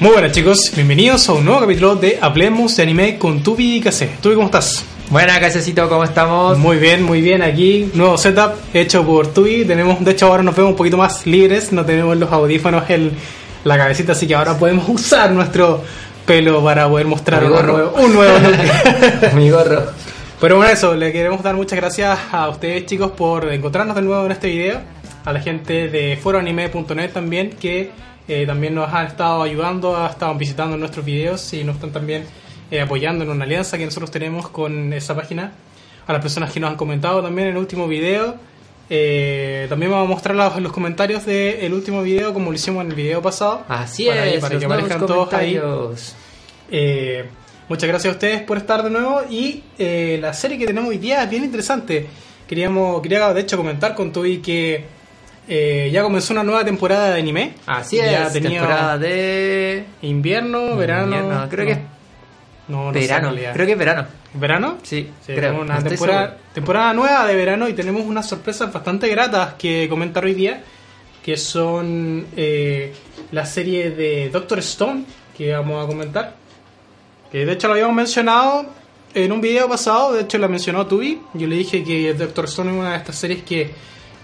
Muy buenas chicos, bienvenidos a un nuevo capítulo de Hablemos de Anime con Tubi y Kase. Tubi, ¿cómo estás? Buenas, Casecito, ¿cómo estamos? Muy bien, muy bien. Aquí, nuevo setup hecho por Tubi. Tenemos, de hecho, ahora nos vemos un poquito más libres. No tenemos los audífonos en la cabecita, así que ahora podemos usar nuestro pelo para poder mostrar un nuevo, un nuevo look. Mi gorro. Pero bueno, eso, le queremos dar muchas gracias a ustedes chicos por encontrarnos de nuevo en este video. A la gente de foroanime.net también, que eh, también nos han estado ayudando, ha estado visitando nuestros videos y nos están también eh, apoyando en una alianza que nosotros tenemos con esa página. A las personas que nos han comentado también en el último video. Eh, también vamos a mostrar los, los comentarios del último video como lo hicimos en el video pasado. Así Para- es, para que aparezcan todos ahí. muchas gracias a ustedes por estar de nuevo y la serie que tenemos hoy día es bien interesante. Queríamos, quería de hecho comentar con Toby que eh, ya comenzó una nueva temporada de anime. Así ya es, tenía temporada de... invierno, verano. Invierno, creo que es no, no sé verano, realidad. creo que es verano. ¿Verano? Sí, Sí, creo. tenemos una no temporada, temporada nueva de verano y tenemos unas sorpresas bastante gratas que comentar hoy día, que son eh, la serie de Doctor Stone, que vamos a comentar. Que de hecho lo habíamos mencionado en un video pasado, de hecho la mencionó Tubi. Yo le dije que Doctor Stone es una de estas series que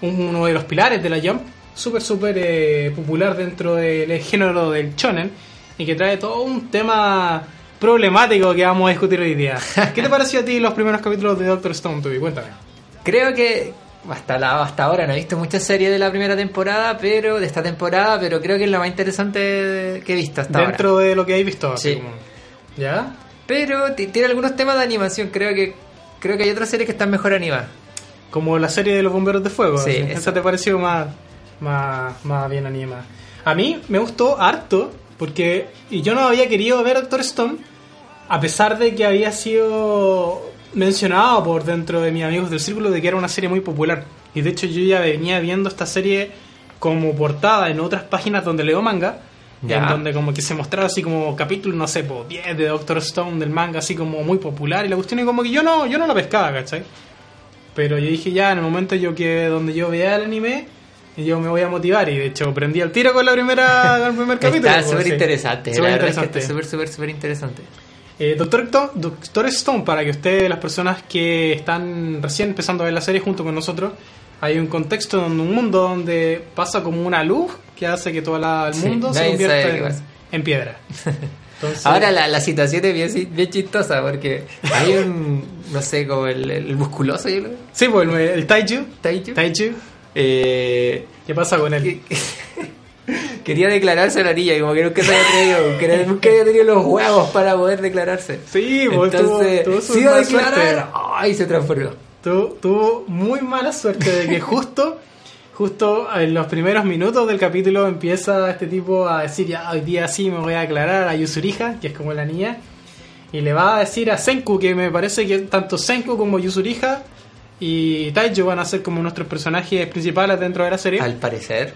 uno de los pilares de la Jump, súper, súper eh, popular dentro del género del shonen y que trae todo un tema problemático que vamos a discutir hoy día. ¿Qué te pareció a ti los primeros capítulos de Doctor Stone, Tubi? Cuéntame. Creo que hasta, la, hasta ahora no he visto muchas series de la primera temporada, pero de esta temporada, pero creo que es la más interesante que he visto hasta Dentro ahora. de lo que habéis visto. Sí. como- ¿Ya? Pero ti- tiene algunos temas de animación, creo que creo que hay otras series que están mejor animadas. Como la serie de los bomberos de fuego. Sí, eso. Esa te pareció más, más, más bien animada. A mí me gustó harto porque y yo no había querido ver Doctor Stone a pesar de que había sido mencionado por dentro de mis amigos del círculo de que era una serie muy popular. Y de hecho yo ya venía viendo esta serie como portada en otras páginas donde leo manga. Ya. En donde como que se mostraba así como capítulo, no sé, po, 10 de Doctor Stone del manga, así como muy popular. Y la cuestión es como que yo no, yo no la pescaba, ¿cachai? Pero yo dije ya, en el momento yo que donde yo vea el anime, yo me voy a motivar. Y de hecho prendí el tiro con la primera, con el primer capítulo. Está pues, súper sí. interesante, Súper la verdad es que está súper, súper, súper interesante. Eh, Doctor, Doctor Stone, para que ustedes, las personas que están recién empezando a ver la serie junto con nosotros, hay un contexto, donde un mundo donde pasa como una luz que hace que todo la- el Sí, mundo se convierta en, en piedra. Entonces, Ahora la, la situación es bien, bien chistosa porque hay un, no sé, como el, el musculoso, yo lo Sí, pues el, el Taiju. Taiju. Taiju. Eh, ¿Qué pasa con él? que- quería declararse a la niña y como que nunca se había atrevido, que nunca había tenido los huevos para poder declararse. Sí, pues Entonces, tuvo, tuvo su a mala declarar, suerte. ¡ay! se transformó. Tu- tuvo muy mala suerte de que justo, justo en los primeros minutos del capítulo empieza este tipo a decir, ya hoy día sí me voy a aclarar a Yusuriha, que es como la niña, y le va a decir a Senku, que me parece que tanto Senku como Yusuriha y Taiju van a ser como nuestros personajes principales dentro de la serie. Al parecer.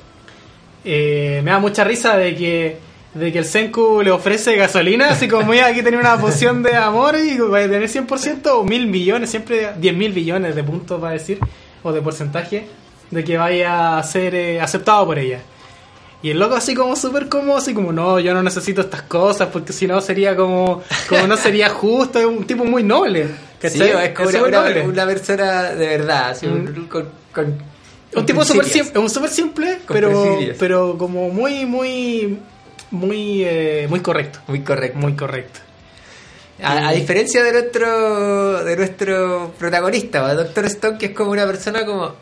Eh, me da mucha risa de que de que el Senku le ofrece gasolina, así como mira, aquí tenía una poción de amor y va a tener 100% o mil millones, siempre 10 mil billones de puntos va a decir, o de porcentaje, de que vaya a ser eh, aceptado por ella. Y el loco así como súper cómodo, así como, no, yo no necesito estas cosas porque si no sería como, como no sería justo, es un tipo muy noble. Sí, es como Es una, noble. una persona de verdad, así, un- Mm. con, con- Un tipo súper simple, un súper simple, Con pero, principios. pero como muy, muy, muy, eh, muy correcto. Muy correcto. Muy correcto. A, a diferencia de nuestro de nuestro protagonista, Doctor Stone, que es como una persona como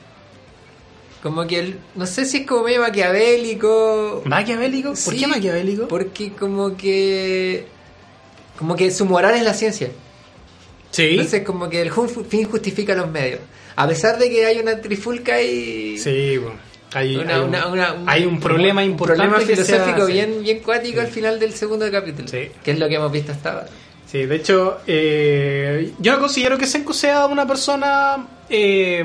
como que él, no sé si es como medio maquiavélico, ¿Maquiavélico? ¿Por Sí, qué maquiavélico? porque como que como que su moral es la ciencia. Sí. Entonces como que el fin justifica los medios. a pesar de que hay una trifulca y Sí, bueno, hay, una- hay un, una- una- un- hay un problema un importante. problema filosófico bien, bien cuático al final del segundo capítulo, Sí. que es lo que hemos visto hasta ahora. Sí, de hecho, eh, yo no considero que Senku sea una persona eh,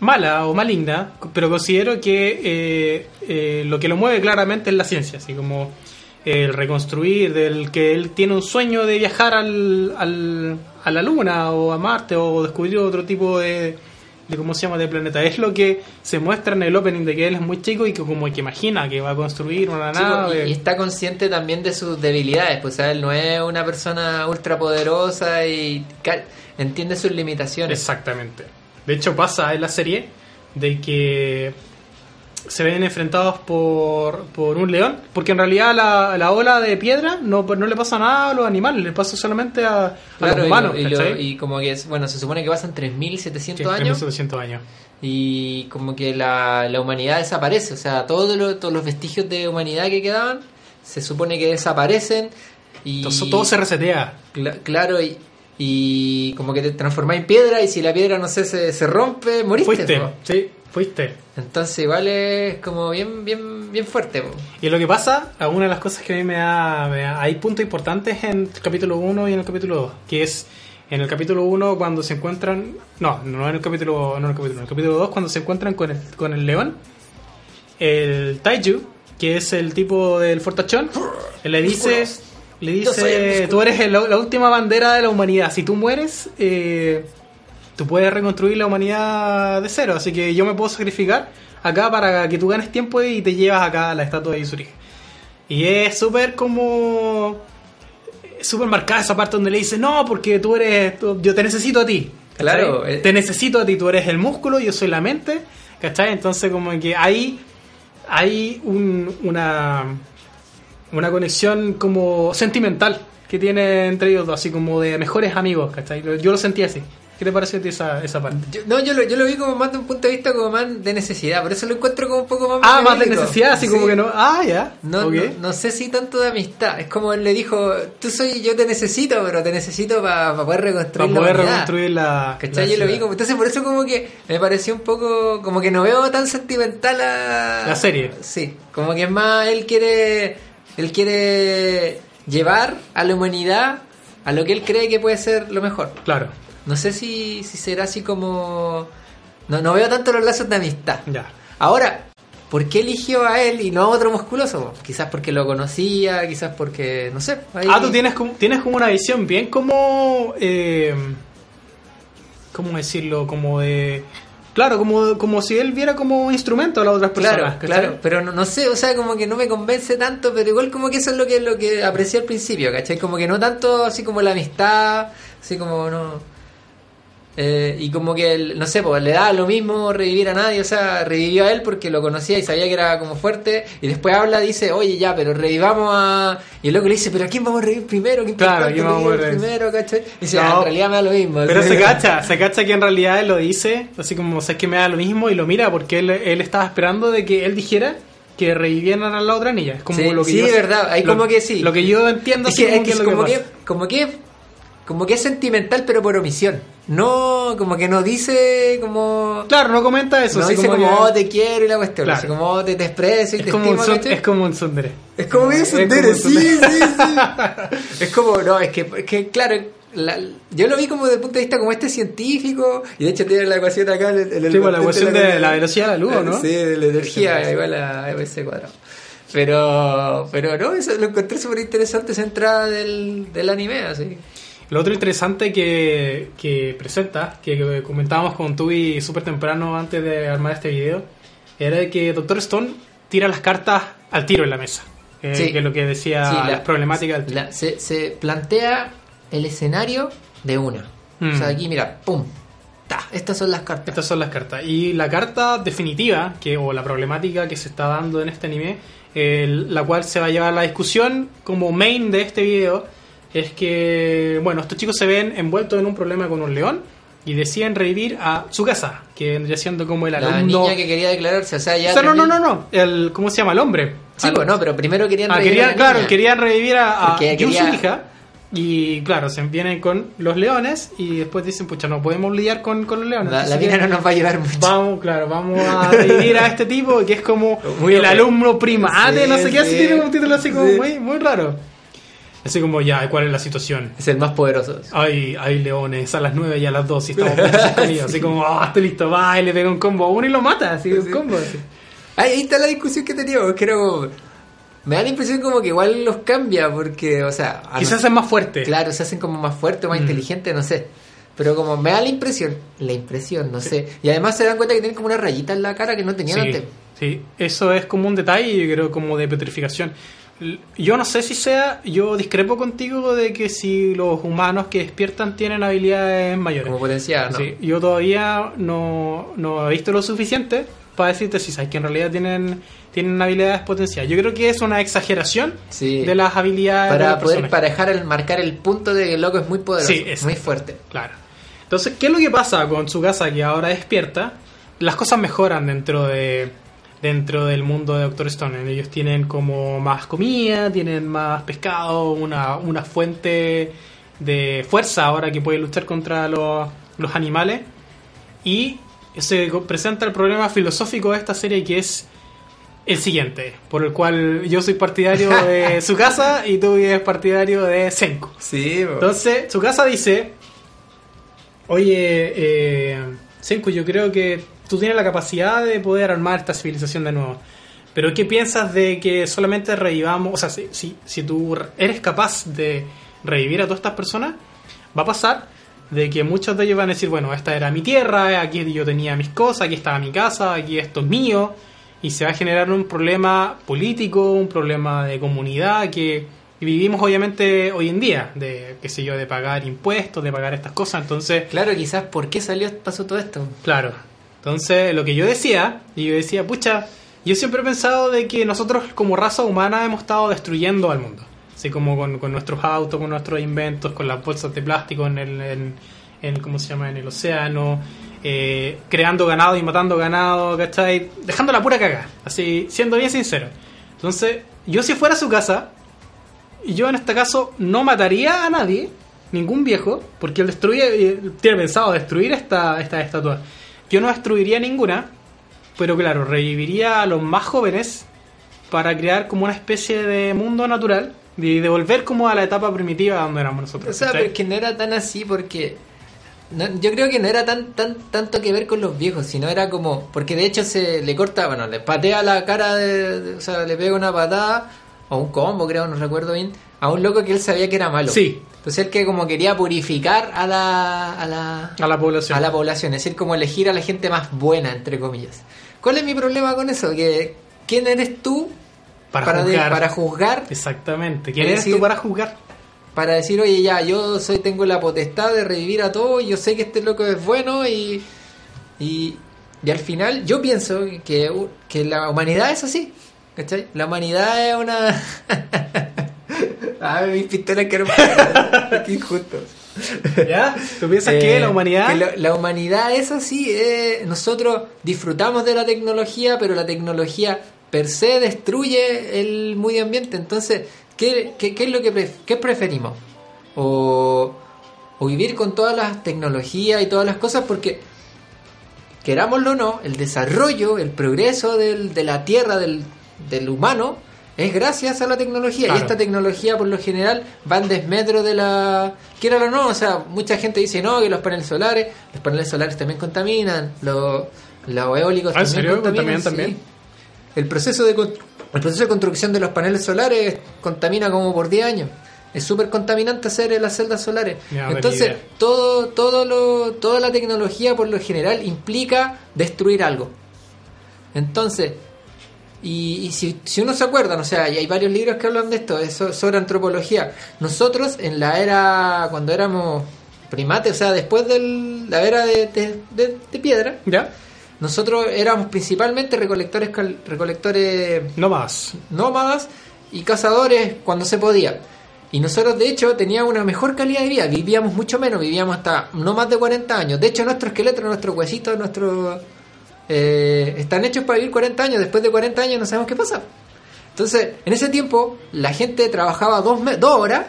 mala o maligna, pero considero que eh, eh, lo que lo mueve claramente es la ciencia, así como el reconstruir, del que él tiene un sueño de viajar al, al- a la Luna o a Marte o descubrir otro tipo de, de cómo se llama de planeta. Es lo que se muestra en el opening de que él es muy chico y que como que imagina que va a construir una nave. y, está consciente también de sus debilidades, pues él no es una persona ultra poderosa y entiende sus limitaciones. Exactamente. De hecho pasa en la serie de que se ven enfrentados por, por un león, porque en realidad la, la ola de piedra no, no le pasa nada a los animales, le pasa solamente a, los y humanos. y, lo- ¿cachai? y como que es, bueno, se supone que pasan 3.700 Sí, años 3700 años. y como que la, la humanidad desaparece, o sea, todo lo- todos los vestigios de humanidad que quedaban se supone que desaparecen y todo se resetea. Cla- claro y, y como que te transformás en piedra y si la piedra no sé se, se rompe, moriste. Fuiste, po. sí, fuiste. Entonces igual es como bien bien bien fuerte. po. Y lo que pasa, una de las cosas que a mí me da, me da- hay puntos importantes en el capítulo 1 y en el capítulo 2, que es en el capítulo 1 cuando se encuentran, no, no en el capítulo, no en el capítulo, en el capítulo 2 cuando se encuentran con el, con el león, el Taiju, que es el tipo del fortachón, le dice, le dice, tú eres el- la última bandera de la humanidad, si tú mueres, eh, tú puedes reconstruir la humanidad de cero, así que yo me puedo sacrificar acá para que tú ganes tiempo y te llevas acá a la estatua de Yusuri. Y es súper como... Súper marcada esa parte donde le dice, no, porque tú eres... tú- yo te necesito a ti. ¿cachai? Claro, eh. Te necesito a ti, tú eres el músculo, yo soy la mente. ¿Cachai? Entonces como que hay... Hay un- una... Una conexión como sentimental que tiene entre ellos dos, así como de mejores amigos, ¿cachai? Yo lo sentí así. ¿Qué te pareció a ti esa, esa parte? Yo, no, yo lo, yo lo vi como más de un punto de vista como más de necesidad, por eso lo encuentro como un poco más Ah, más de necesidad, así Sí. como que no... Ah, ya. No, ok. no, no sé si tanto de amistad. Es como él le dijo, tú soy, yo te necesito, pero te necesito para poder reconstruir Para poder la humanidad". reconstruir la... ¿Cachai? la Yo lo vi como, entonces por eso como que me pareció un poco, como que no veo tan sentimental a... La serie. Sí, como que es más, él quiere, él quiere llevar a la humanidad a lo que él cree que puede ser lo mejor. Claro, No sé si, si será así como... No, no veo tanto los lazos de amistad. ya. Ahora, ¿por qué eligió a él y no a otro musculoso? Quizás porque lo conocía, quizás porque, no sé. ahí- Ah, tú tienes como, tienes como una visión bien como... Eh, ¿Cómo decirlo? Como de... Claro, como, como si él viera como instrumento a las otras personas. Claro, ¿cachai? claro, pero no, no sé, o sea, como que no me convence tanto, pero igual como que eso es lo que lo que aprecié al principio, ¿cachai? Como que no tanto así como la amistad, así como no... Eh, y como que, el- no sé, pues le da lo mismo revivir a nadie, o sea, revivió a él porque lo conocía y sabía que era como fuerte, y después habla, dice, oye, ya, pero revivamos a... Y el loco le dice, pero ¿a quién vamos a revivir primero? ¿Qué Claro, ¿a importante quién vamos a revivir primero, cachai? Y dice, No. "Ah, en realidad me da lo mismo. Pero se cacha, se cacha que en realidad él lo dice, así como, sabes que me da lo mismo y lo mira porque él, él estaba esperando de que él dijera que revivieran a la otra niña. Es como Sí, lo que sí, yo, verdad, lo- como que sí. Lo que yo entiendo Es que, es que es como que como que es sentimental pero por omisión no como que no dice como Claro, no comenta eso. no dice como, que- oh te quiero y la cuestión Claro. así como oh, te, te expreso y es, te como un estimo son- es como un tsundere. Es como un sí, tsundere. sí, sí. es como, no, es que, es que claro, la- yo lo vi como desde el punto de vista como este científico, y de hecho tiene la ecuación acá el, en el Sí, pues, la ecuación de la velocidad de la luz, ¿o ¿no? Sí, de la energía igual a MC cuadrado. Pero, pero no, eso lo encontré súper interesante esa entrada del, del anime, así. Lo otro interesante que, que presenta, que, que comentábamos con Tubi súper temprano antes de armar este video, era que Doctor Stone tira las cartas al tiro en la mesa. eh, Sí. Que es lo que decía Sí, la- las problemáticas del tiro. La- se, se plantea el escenario de una. Mm. O sea, aquí mira, pum, ta, estas son las cartas. Estas son las cartas. Y la carta definitiva, que o la problemática que se está dando en este anime, el- la cual se va a llevar a la discusión como main de este video, es que, bueno, estos chicos se ven envueltos en un problema con un león y deciden revivir a Tsukasa, que vendría siendo como el la alumno... niña que quería declararse, o sea, ya... O sea, no, no, no, no, el, ¿cómo se llama? El hombre. Sí, pues no, pero primero querían Ah, revivir a la claro, niña. querían revivir a, a Porque quería- Yusuhika. Y claro, se vienen con los leones y después dicen, pucha, no podemos lidiar con, con los leones. La, la que no nos va a ayudar mucho. Vamos, claro, vamos a revivir a este tipo que es como Muy el alumno primate, Sí, no sé qué, así sí. tiene un título así como Sí. muy, muy raro. Así como, ya, ¿cuál es la situación? Es el más poderoso. Hay, hay leones a las 9 y a las 2 y estamos con. Así como, ah, estoy listo, va, y le pega un combo a uno y lo mata, así, un Sí. combo. Así. Ahí, ahí está la discusión que teníamos. que era como- Me da la impresión como que igual los cambia porque, o sea... Quizás no- es más fuerte. Claro, se hacen como más fuertes, más Mm. inteligentes, no sé. Pero como me da la impresión, la impresión, no sé. Y además se dan cuenta que tienen como una rayita en la cara que no tenían Sí, antes. sí, eso es como un detalle, yo creo, como de petrificación. Yo no sé si sea, yo discrepo contigo de que si los humanos que despiertan tienen habilidades mayores. Como potenciada, ¿no? Sí, yo todavía no, no he visto lo suficiente para decirte si sabes que en realidad tienen, tienen habilidades potenciales. Yo creo que es una exageración Sí. de las habilidades de Para poder parejar el, marcar el punto de que el loco es muy poderoso, Sí, es- muy fuerte. Claro. Entonces, ¿qué es lo que pasa con su casa que ahora despierta? Las cosas mejoran dentro de dentro del mundo de Doctor Stone. Ellos tienen como más comida, tienen más pescado, una, una fuente de fuerza ahora que puede luchar contra los, los animales. Y se presenta el problema filosófico de esta serie que es el siguiente, por el cual yo soy partidario de su casa y tú eres partidario de Senko. Sí, Entonces, su casa dice, oye, eh, Senku, yo creo que tú tienes la capacidad de poder armar esta civilización de nuevo. Pero ¿qué piensas de que solamente revivamos? O sea, si, si, si tú eres capaz de revivir a todas estas personas, va a pasar de que muchos de ellos van a decir, bueno, esta era mi tierra, aquí yo tenía mis cosas, aquí estaba mi casa, aquí esto es mío, y se va a generar un problema político, un problema de comunidad que vivimos obviamente hoy en día, de, qué sé yo, de pagar impuestos, de pagar estas cosas, entonces... Claro, quizás por qué salió, pasó todo esto. Claro. Entonces, lo que yo decía, y yo decía, pucha, yo siempre he pensado de que nosotros como raza humana hemos estado destruyendo al mundo. Así como con, con nuestros autos, con nuestros inventos, con las bolsas de plástico en el, en, en- ¿cómo se llama? En el océano, eh, creando ganado y matando ganado, ¿cachai? Dejando la pura caga, así, siendo bien sincero. Entonces, yo si fuera a su casa, yo en este caso no mataría a nadie, ningún viejo, porque él destruye, él tiene pensado destruir esta, esta estatua. Yo no destruiría ninguna, pero claro, reviviría a los más jóvenes para crear como una especie de mundo natural y devolver como a la etapa primitiva donde éramos nosotros. O sea, ¿cachai? pero es que no era tan así porque... no- yo creo que no era tan, tan tanto que ver con los viejos, sino era como... Porque de hecho se le corta, bueno, le patea la cara, de, de- o sea, le pega una patada, o un combo creo, no recuerdo bien, a un loco que él sabía que era malo. Sí. Entonces él que como quería purificar a la... A la a la población. a la población, es decir, como elegir a la gente más buena, entre comillas. ¿Cuál es mi problema con eso? Que ¿quién eres tú Para juzgar. para juzgar, Exactamente. ¿Quién Es eres decir- tú para juzgar? para decir, oye, ya, yo soy tengo la potestad de revivir a todos, yo sé que este loco es bueno y y, y al final yo pienso que, que la humanidad es así, ¿cachai? La humanidad es una... ah, mis pistolas que no Qué injusto. ¿Ya? ¿Tú piensas que Eh, la humanidad... que la, la humanidad es así. eh, nosotros disfrutamos de la tecnología, pero la tecnología per se destruye el medio ambiente. Entonces, ¿qué, qué, qué es lo que pref- qué preferimos? O, o vivir con todas las tecnologías y todas las cosas, porque querámoslo o no, el desarrollo, el progreso del- de la Tierra, del, del humano, es gracias a la tecnología. Claro. Y esta tecnología, por lo general, va en desmetro de la... Quiera o no, o sea, mucha gente dice, no, que los paneles solares, los paneles solares también contaminan, los, los eólicos ¿Ah, también serio? contaminan. ¿Contaminan también? sí. El proceso, de, el proceso de construcción de los paneles solares contamina como por 10 años. Es súper contaminante hacer las celdas solares. No Entonces, todo, todo lo, toda la tecnología por lo general implica destruir algo. Entonces, y, y si, si uno se acuerda, o sea, y hay varios libros que hablan de esto, es so- sobre antropología. Nosotros en la era, cuando éramos primates, o sea, después de la era de, de- de- de piedra, ¿Ya? nosotros éramos principalmente recolectores, recolectores más. nómadas y cazadores cuando se podía. Y nosotros, de hecho, teníamos una mejor calidad de vida. Vivíamos mucho menos, vivíamos hasta no más de 40 años. De hecho, nuestro esqueleto, nuestros huesitos, nuestros. Eh, están hechos para vivir 40 años. Después de 40 años no sabemos qué pasa. Entonces, en ese tiempo, la gente trabajaba dos, dos horas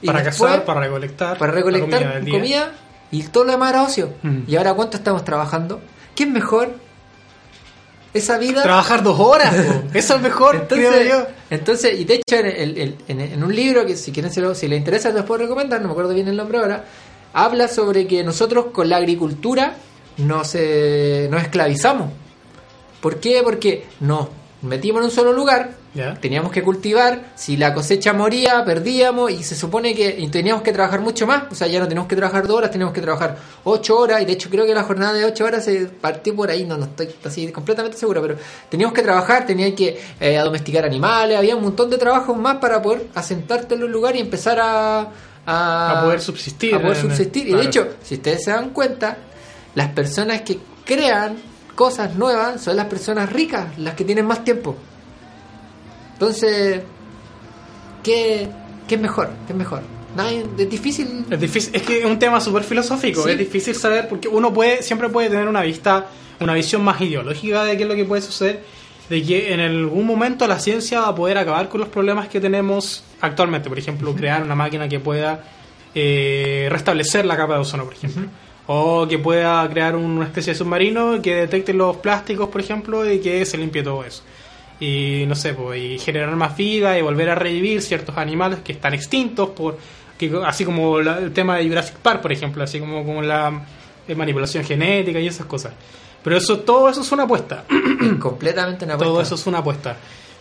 Y para después, cazar, para recolectar. para recolectar comida y todo lo demás era ocio. Mm. ¿Y ahora cuánto estamos trabajando? ¿Qué es mejor? Esa vida... Trabajar dos horas, eso es mejor, Entonces, creo yo. entonces, y de hecho, en, el- el- en- en un libro que si quieren se lo- si les interesa, les puedo recomendar, no me acuerdo bien el nombre ahora, habla sobre que nosotros con la agricultura nos, eh, nos esclavizamos. ¿Por qué? Porque nos metimos en un solo lugar, teníamos que cultivar, si la cosecha moría, perdíamos y se supone que teníamos que trabajar mucho más, o sea, ya no tenemos que trabajar dos horas, tenemos que trabajar ocho horas y de hecho creo que la jornada de ocho horas se partió por ahí, no, no estoy así completamente seguro, pero teníamos que trabajar, tenían que eh, domesticar animales, había un montón de trabajos más para poder asentarte en un lugar y empezar a... A, A poder subsistir, a poder eh, subsistir. Y claro. de hecho, si ustedes se dan cuenta, las personas que crean cosas nuevas son las personas ricas, las que tienen más tiempo. Entonces, ¿qué, qué es mejor? ¿Qué es mejor? Es difícil. Es difícil, es que es un tema súper filosófico, Sí. es difícil saber porque uno puede siempre puede tener una vista, una visión más ideológica de qué es lo que puede suceder, de que en algún momento la ciencia va a poder acabar con los problemas que tenemos actualmente, por ejemplo, crear una máquina que pueda eh, restablecer la capa de ozono, por ejemplo. O que pueda crear una especie de submarino que detecte los plásticos, por ejemplo, y que se limpie todo eso. Y no sé, pues, y generar más vida y volver a revivir ciertos animales que están extintos, por que, así como la- el tema de Jurassic Park, por ejemplo, así como, como la eh, manipulación genética y esas cosas. Pero eso todo eso es una apuesta. Es completamente una Todo apuesta. eso es una apuesta.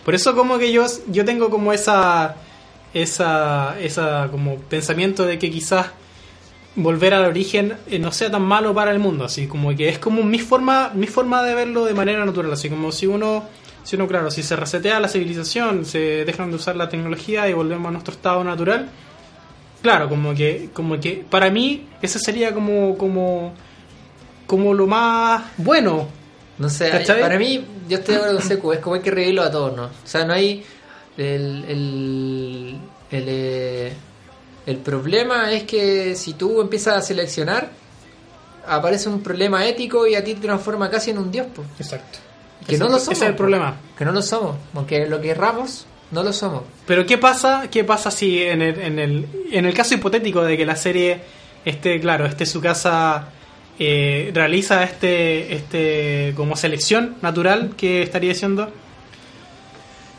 Por eso como que yo, yo tengo como esa, esa, esa como pensamiento de que quizás volver al origen eh, no sea tan malo para el mundo, así como que es como mi forma, mi forma de verlo de manera natural, así como si uno, si uno claro, si se resetea la civilización, se dejan de usar la tecnología y volvemos a nuestro estado natural, claro, como que, como que para mí ese sería como, como, como lo más bueno, No sé, para mí, yo estoy de acuerdo con Secu, es como hay que reírlo a todos, ¿no? O sea, no hay. El, el, el, eh, el problema es que si tú empiezas a seleccionar, aparece un problema ético y a ti te transforma casi en un dios, pues. Exacto. Que no Ese- lo ese somos. es el po. problema. Que no lo somos. Aunque lo querramos, no lo somos. Pero ¿qué pasa? ¿Qué pasa si en el, en el, en el caso hipotético de que la serie esté, claro, esté su casa eh, realiza este, este como selección natural que estaría haciendo?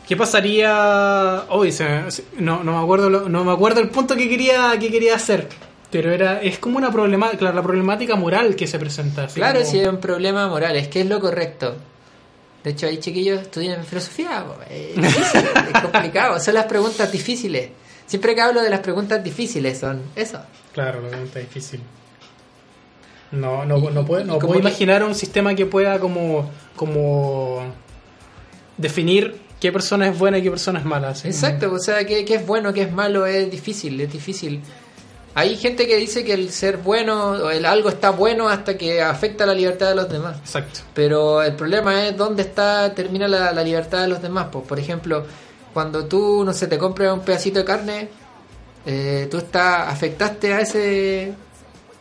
¿Qué pasaría? Hoy no, no me acuerdo lo- no me acuerdo el punto que quería que quería hacer, pero era es como una problemática, claro, la problemática moral que se presenta. Claro, como- si es un problema moral, es que es lo correcto. De hecho, hay chiquillos estudian filosofía, po, es, difícil, es complicado, son las preguntas difíciles. Siempre que hablo de las preguntas difíciles son eso. Claro, la pregunta difícil. No, no, no, puedo, no puedo que- imaginar un sistema que pueda como, como definir qué persona es buena y qué persona es mala. así Exacto, o sea, qué, qué es bueno, qué es malo, es difícil, es difícil. Hay gente que dice que el ser bueno o el algo está bueno hasta que afecta la libertad de los demás. Exacto. Pero el problema es dónde está termina la, la libertad de los demás. Pues, por ejemplo, cuando tú, no sé, te compras un pedacito de carne, eh, tú está, afectaste a ese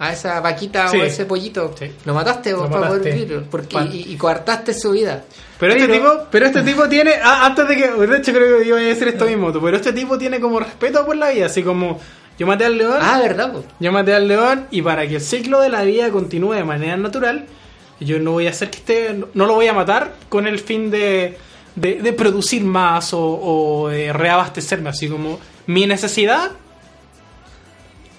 a esa vaquita Sí. o a ese pollito. Sí. Lo mataste Lo vos para poder vivir. Porque, y, y coartaste su vida. Pero, este tipo, pero este tipo tiene, ah, antes de que, de hecho creo que iba a decir esto mismo, pero este tipo tiene como respeto por la vida, así como yo maté al león, Ah, ¿verdad? po? yo maté al león y para que el ciclo de la vida continúe de manera natural, yo no voy a hacer que esté, no lo voy a matar con el fin de, de, de producir más o, o de reabastecerme, así como mi necesidad,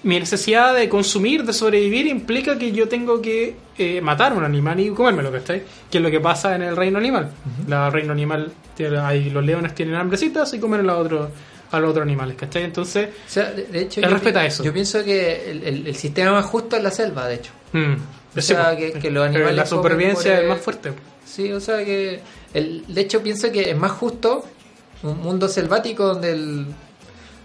mi necesidad de consumir, de sobrevivir, implica que yo tengo que eh, matar un animal y comérmelo, ¿cachai? Que es lo que pasa en el reino animal. La reino animal, ahí los leones tienen hambrecitas y comen a los otros a los otros animales, ¿cachai? Entonces, O sea, de, de hecho, Él yo respeta eso. Yo pienso que el, el- el sistema más justo es la selva, de hecho. mm, O sí, sea, que- los Pero animales la supervivencia es eh, más fuerte. Sí, o sea que. El, de hecho, pienso que es más justo un mundo selvático donde el.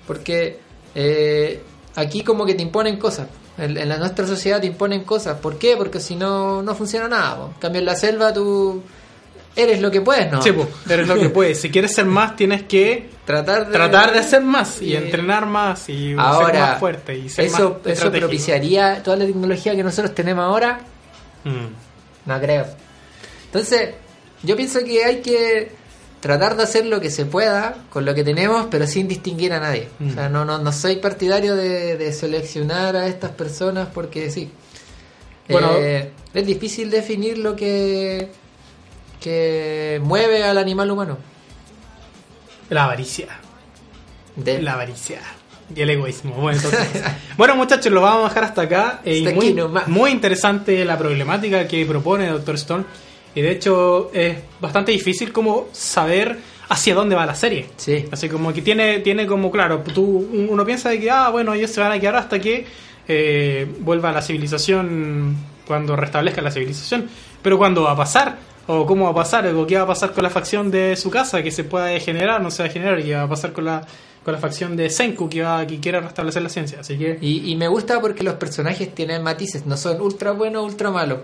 Porque eh, aquí, como que te imponen cosas. En, en la nuestra sociedad te imponen cosas. ¿Por qué? Porque si no, no funciona nada. po. En cambio, en la selva tú. Eres lo que puedes, ¿no? Sí, pues, eres lo que puedes. Si quieres ser más, tienes que Tratar de, tratar de hacer más y y- entrenar más y ser Ahora, más fuerte y ser eso, más eso propiciaría toda la tecnología que nosotros tenemos ahora. Mm. No creo. Entonces, yo pienso que hay que tratar de hacer lo que se pueda con lo que tenemos, pero sin distinguir a nadie. Mm. O sea, no, no, no soy partidario de, de seleccionar a estas personas porque sí. Bueno. Eh, es difícil definir lo que, que mueve al animal humano. La avaricia. De- La avaricia. Y el egoísmo. Bueno, entonces- bueno, muchachos, lo vamos a dejar hasta acá. Eh, Hasta muy, muy interesante la problemática que propone Doctor Stone. Y de hecho es bastante difícil como saber hacia dónde va la serie. Sí. Así como que tiene, tiene como, claro, tú, uno piensa de que, ah, bueno, ellos se van a quedar hasta que eh, vuelva la civilización, cuando restablezca la civilización. Pero ¿cuándo va a pasar? ¿O cómo va a pasar? ¿O qué va a pasar con la facción de su casa que se pueda degenerar, no se va a degenerar? ¿Y qué va a pasar con la, con la facción de Senku que, va, que quiere restablecer la ciencia? Así que... Y, y me gusta porque los personajes tienen matices, no son ultra buenos o ultra malos.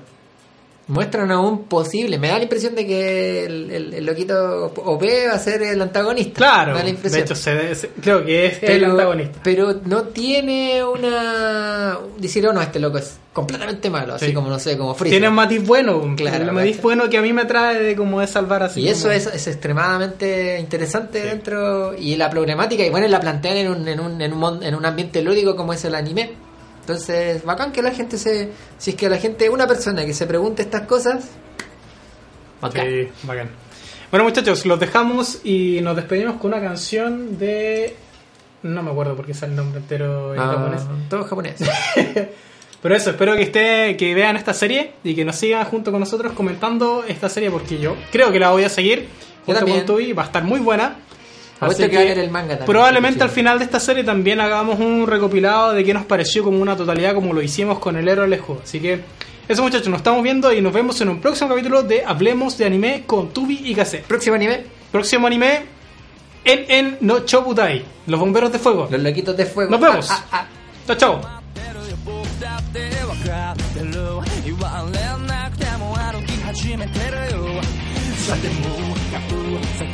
Muestran aún posible. Me da la impresión de que el, el- el loquito OP va a ser el antagonista. Claro, Me da la de impresión. hecho se- se- creo que es el antagonista. pero no tiene una. Decir, oh no, este loco es completamente malo. Así Sí. como, no sé, como Freezer. Tiene un matiz bueno, Claro, el matiz bueno que a mí me trae de como de salvar así. Y eso es, es extremadamente interesante Sí. dentro. Y la problemática, y bueno, la plantean en un, en, un, en, un, en un ambiente lúdico como es el anime. Entonces, bacán que la gente se. Si es que la gente, una persona que se pregunte estas cosas. bacán. Sí, bacán. Bueno, muchachos, los dejamos y nos despedimos con una canción de. No me acuerdo porque es el nombre entero en Ah, japonés. todo japonés. Pero eso, espero que esté, que vean esta serie y que nos sigan junto con nosotros comentando esta serie porque yo creo que la voy a seguir junto con Tubi, va a estar muy buena. Apuesto Así que va a leer el manga también, Probablemente sí. al final de esta serie también hagamos un recopilado de qué nos pareció como una totalidad como lo hicimos con el héroe Alejo. Así que eso muchachos, nos estamos viendo y nos vemos en un próximo capítulo de Hablemos de Anime con Tubi y Kase. Próximo anime: Próximo anime en en no Chobutai, los bomberos de fuego. Los loquitos de fuego. Nos vemos. Ah, ah, ah. Chao, chao. 僕だってわかってる言われなくても歩き始めてるよさて向かう先には